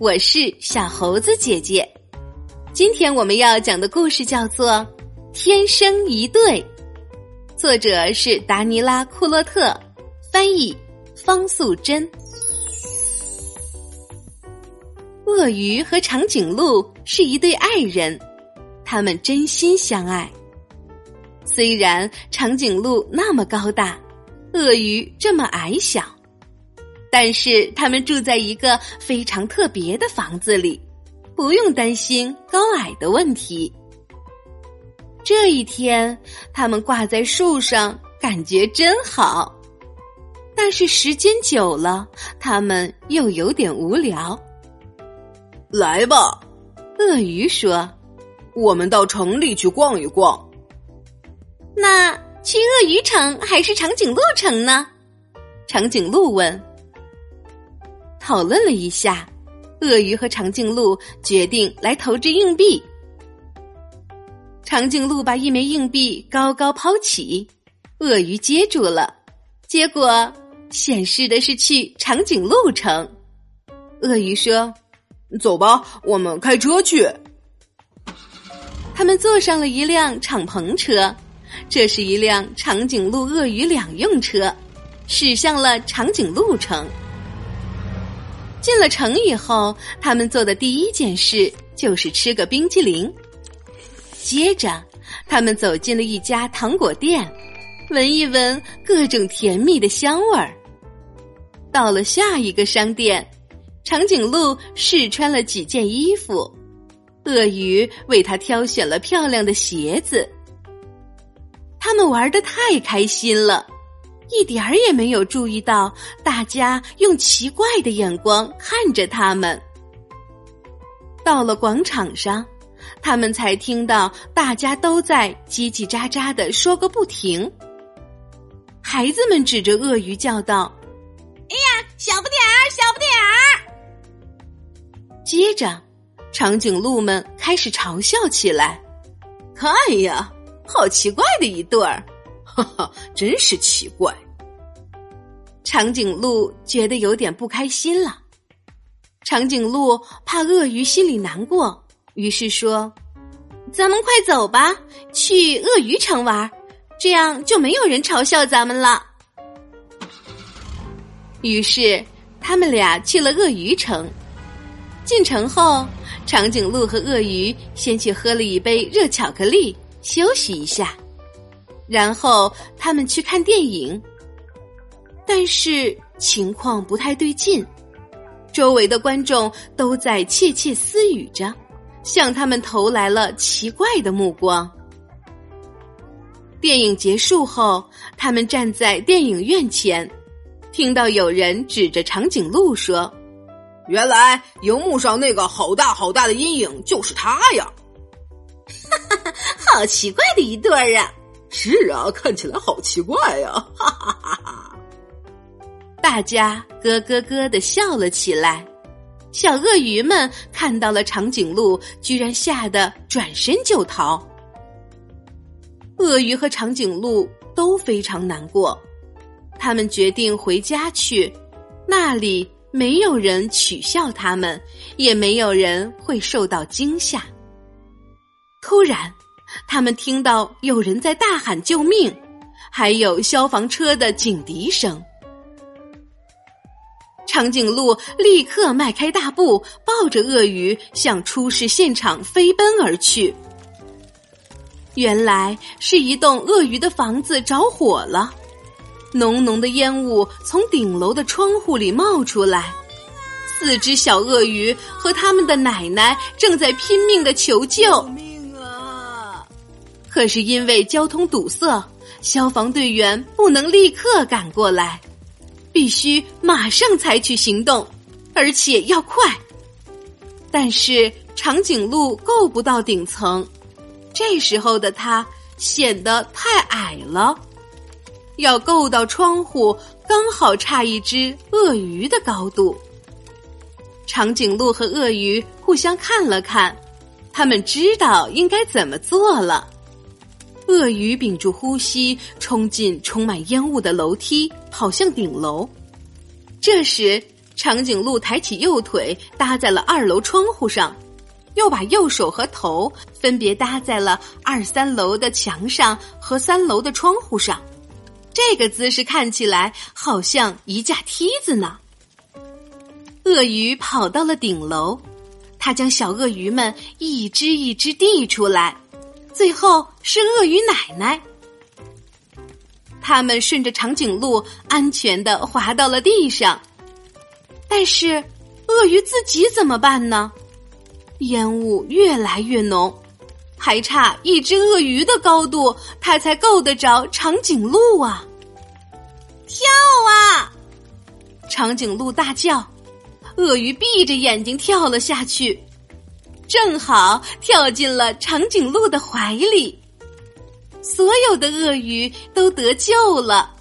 我是小猴子姐姐。今天我们要讲的故事叫做《天生一对》，作者是达尼拉·库洛特，翻译方素珍。鳄鱼和长颈鹿是一对爱人，他们真心相爱。虽然长颈鹿那么高大，鳄鱼这么矮小。但是他们住在一个非常特别的房子里，不用担心高矮的问题。这一天，他们挂在树上，感觉真好。但是时间久了，他们又有点无聊。来吧，鳄鱼说：“我们到城里去逛一逛。”那去鳄鱼城还是长颈鹿城呢？长颈鹿问。讨论了一下，鳄鱼和长颈鹿决定来投掷硬币。长颈鹿把一枚硬币高高抛起，鳄鱼接住了，结果显示的是去长颈鹿城。鳄鱼说：“走吧，我们开车去。”他们坐上了一辆敞篷车，这是一辆长颈鹿鳄鱼两用车，驶向了长颈鹿城。进了城以后，他们做的第一件事就是吃个冰激凌。接着，他们走进了一家糖果店，闻一闻各种甜蜜的香味儿。到了下一个商店，长颈鹿试穿了几件衣服，鳄鱼为他挑选了漂亮的鞋子。他们玩的太开心了。一点儿也没有注意到，大家用奇怪的眼光看着他们。到了广场上，他们才听到大家都在叽叽喳喳的说个不停。孩子们指着鳄鱼叫道：“哎呀，小不点儿，小不点儿！”接着，长颈鹿们开始嘲笑起来：“看呀，好奇怪的一对儿！”哈哈，真是奇怪。长颈鹿觉得有点不开心了。长颈鹿怕鳄鱼心里难过，于是说：“咱们快走吧，去鳄鱼城玩，这样就没有人嘲笑咱们了。”于是他们俩去了鳄鱼城。进城后，长颈鹿和鳄鱼先去喝了一杯热巧克力，休息一下。然后他们去看电影，但是情况不太对劲，周围的观众都在窃窃私语着，向他们投来了奇怪的目光。电影结束后，他们站在电影院前，听到有人指着长颈鹿说：“原来荧幕上那个好大好大的阴影就是他呀！”哈哈哈，好奇怪的一对儿啊！是啊，看起来好奇怪呀！哈哈哈哈！大家咯咯咯的笑了起来。小鳄鱼们看到了长颈鹿，居然吓得转身就逃。鳄鱼和长颈鹿都非常难过，他们决定回家去，那里没有人取笑他们，也没有人会受到惊吓。突然。他们听到有人在大喊救命，还有消防车的警笛声。长颈鹿立刻迈开大步，抱着鳄鱼向出事现场飞奔而去。原来是一栋鳄鱼的房子着火了，浓浓的烟雾从顶楼的窗户里冒出来。四只小鳄鱼和他们的奶奶正在拼命的求救。可是因为交通堵塞，消防队员不能立刻赶过来，必须马上采取行动，而且要快。但是长颈鹿够不到顶层，这时候的它显得太矮了，要够到窗户刚好差一只鳄鱼的高度。长颈鹿和鳄鱼互相看了看，他们知道应该怎么做了。鳄鱼屏住呼吸，冲进充满烟雾的楼梯，跑向顶楼。这时，长颈鹿抬起右腿搭在了二楼窗户上，又把右手和头分别搭在了二三楼的墙上和三楼的窗户上。这个姿势看起来好像一架梯子呢。鳄鱼跑到了顶楼，它将小鳄鱼们一只一只递出来，最后是鳄鱼奶奶。他们顺着长颈鹿安全的滑到了地上，但是鳄鱼自己怎么办呢？烟雾越来越浓，还差一只鳄鱼的高度，它才够得着长颈鹿啊！跳啊！长颈鹿大叫，鳄鱼闭着眼睛跳了下去，正好跳进了长颈鹿的怀里。所有的鳄鱼都得救了，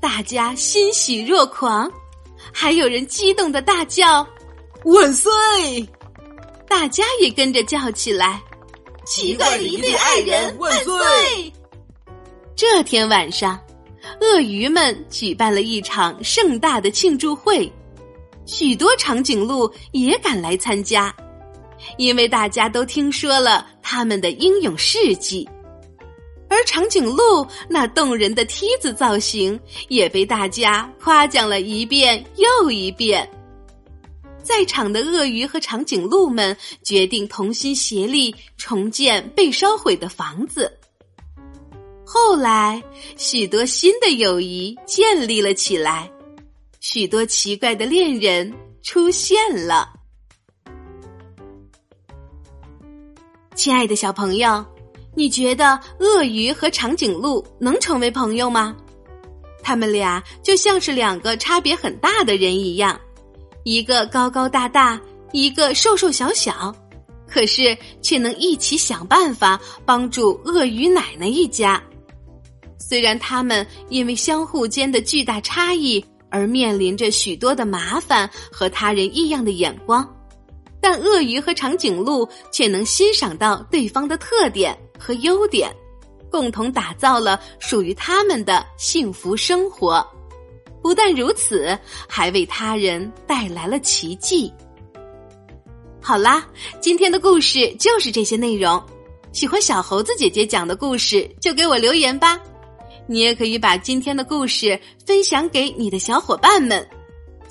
大家欣喜若狂，还有人激动的大叫：“万岁！”大家也跟着叫起来：“奇怪的一对爱人，万岁！”这天晚上，鳄鱼们举办了一场盛大的庆祝会，许多长颈鹿也赶来参加，因为大家都听说了他们的英勇事迹。而长颈鹿那动人的梯子造型也被大家夸奖了一遍又一遍。在场的鳄鱼和长颈鹿们决定同心协力重建被烧毁的房子。后来，许多新的友谊建立了起来，许多奇怪的恋人出现了。亲爱的小朋友。你觉得鳄鱼和长颈鹿能成为朋友吗？他们俩就像是两个差别很大的人一样，一个高高大大，一个瘦瘦小小，可是却能一起想办法帮助鳄鱼奶奶一家。虽然他们因为相互间的巨大差异而面临着许多的麻烦和他人异样的眼光，但鳄鱼和长颈鹿却能欣赏到对方的特点。和优点，共同打造了属于他们的幸福生活。不但如此，还为他人带来了奇迹。好啦，今天的故事就是这些内容。喜欢小猴子姐姐讲的故事，就给我留言吧。你也可以把今天的故事分享给你的小伙伴们。